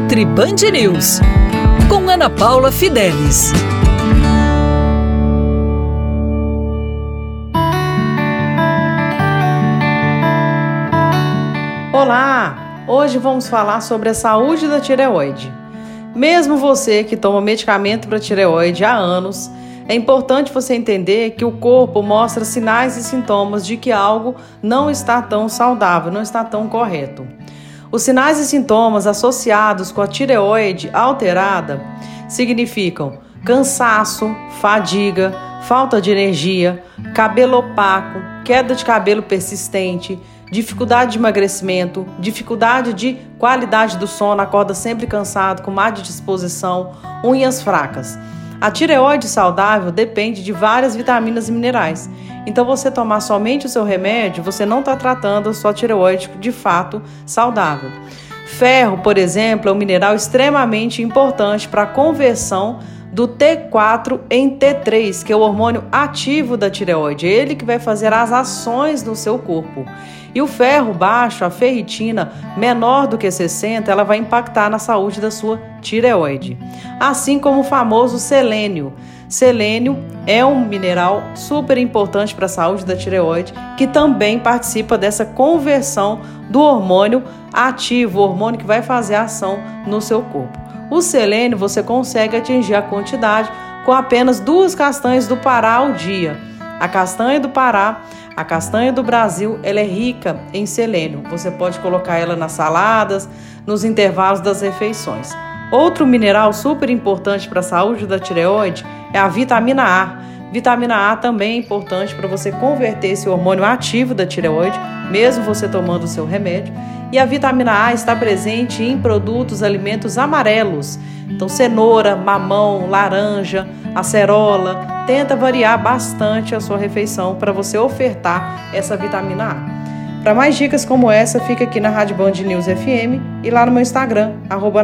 Nutri Band News, com Ana Paula Fidelis. Olá! Hoje vamos falar sobre a saúde da tireoide. Mesmo você que toma medicamento para tireoide há anos, é importante você entender que o corpo mostra sinais e sintomas de que algo não está tão saudável, não está tão correto. Os sinais e sintomas associados com a tireoide alterada significam cansaço, fadiga, falta de energia, cabelo opaco, queda de cabelo persistente, dificuldade de emagrecimento, dificuldade de qualidade do sono, acorda sempre cansado, com má disposição, unhas fracas. A tireoide saudável depende de várias vitaminas e minerais. Então, você tomar somente o seu remédio, você não está tratando a sua tireoide de fato saudável. Ferro, por exemplo, é um mineral extremamente importante para a conversão do T4 em T3, que é o hormônio ativo da tireoide. É ele que vai fazer as ações no seu corpo. E o ferro baixo, a ferritina, menor do que 60, ela vai impactar na saúde da sua tireoide. Assim como o famoso selênio. Selênio é um mineral super importante para a saúde da tireoide, que também participa dessa conversão do hormônio ativo, o hormônio que vai fazer a ação no seu corpo. O selênio você consegue atingir a quantidade com apenas duas castanhas do Pará ao dia. A castanha do Pará a castanha do Brasil ela é rica em selênio. Você pode colocar ela nas saladas, nos intervalos das refeições. Outro mineral super importante para a saúde da tireoide é a vitamina A. Vitamina A também é importante para você converter esse hormônio ativo da tireoide, mesmo você tomando o seu remédio. E a vitamina A está presente em produtos, alimentos amarelos. Então, cenoura, mamão, laranja, acerola, tenta variar bastante a sua refeição para você ofertar essa vitamina A. Para mais dicas como essa, fica aqui na Rádio Band News FM e lá no meu Instagram, arroba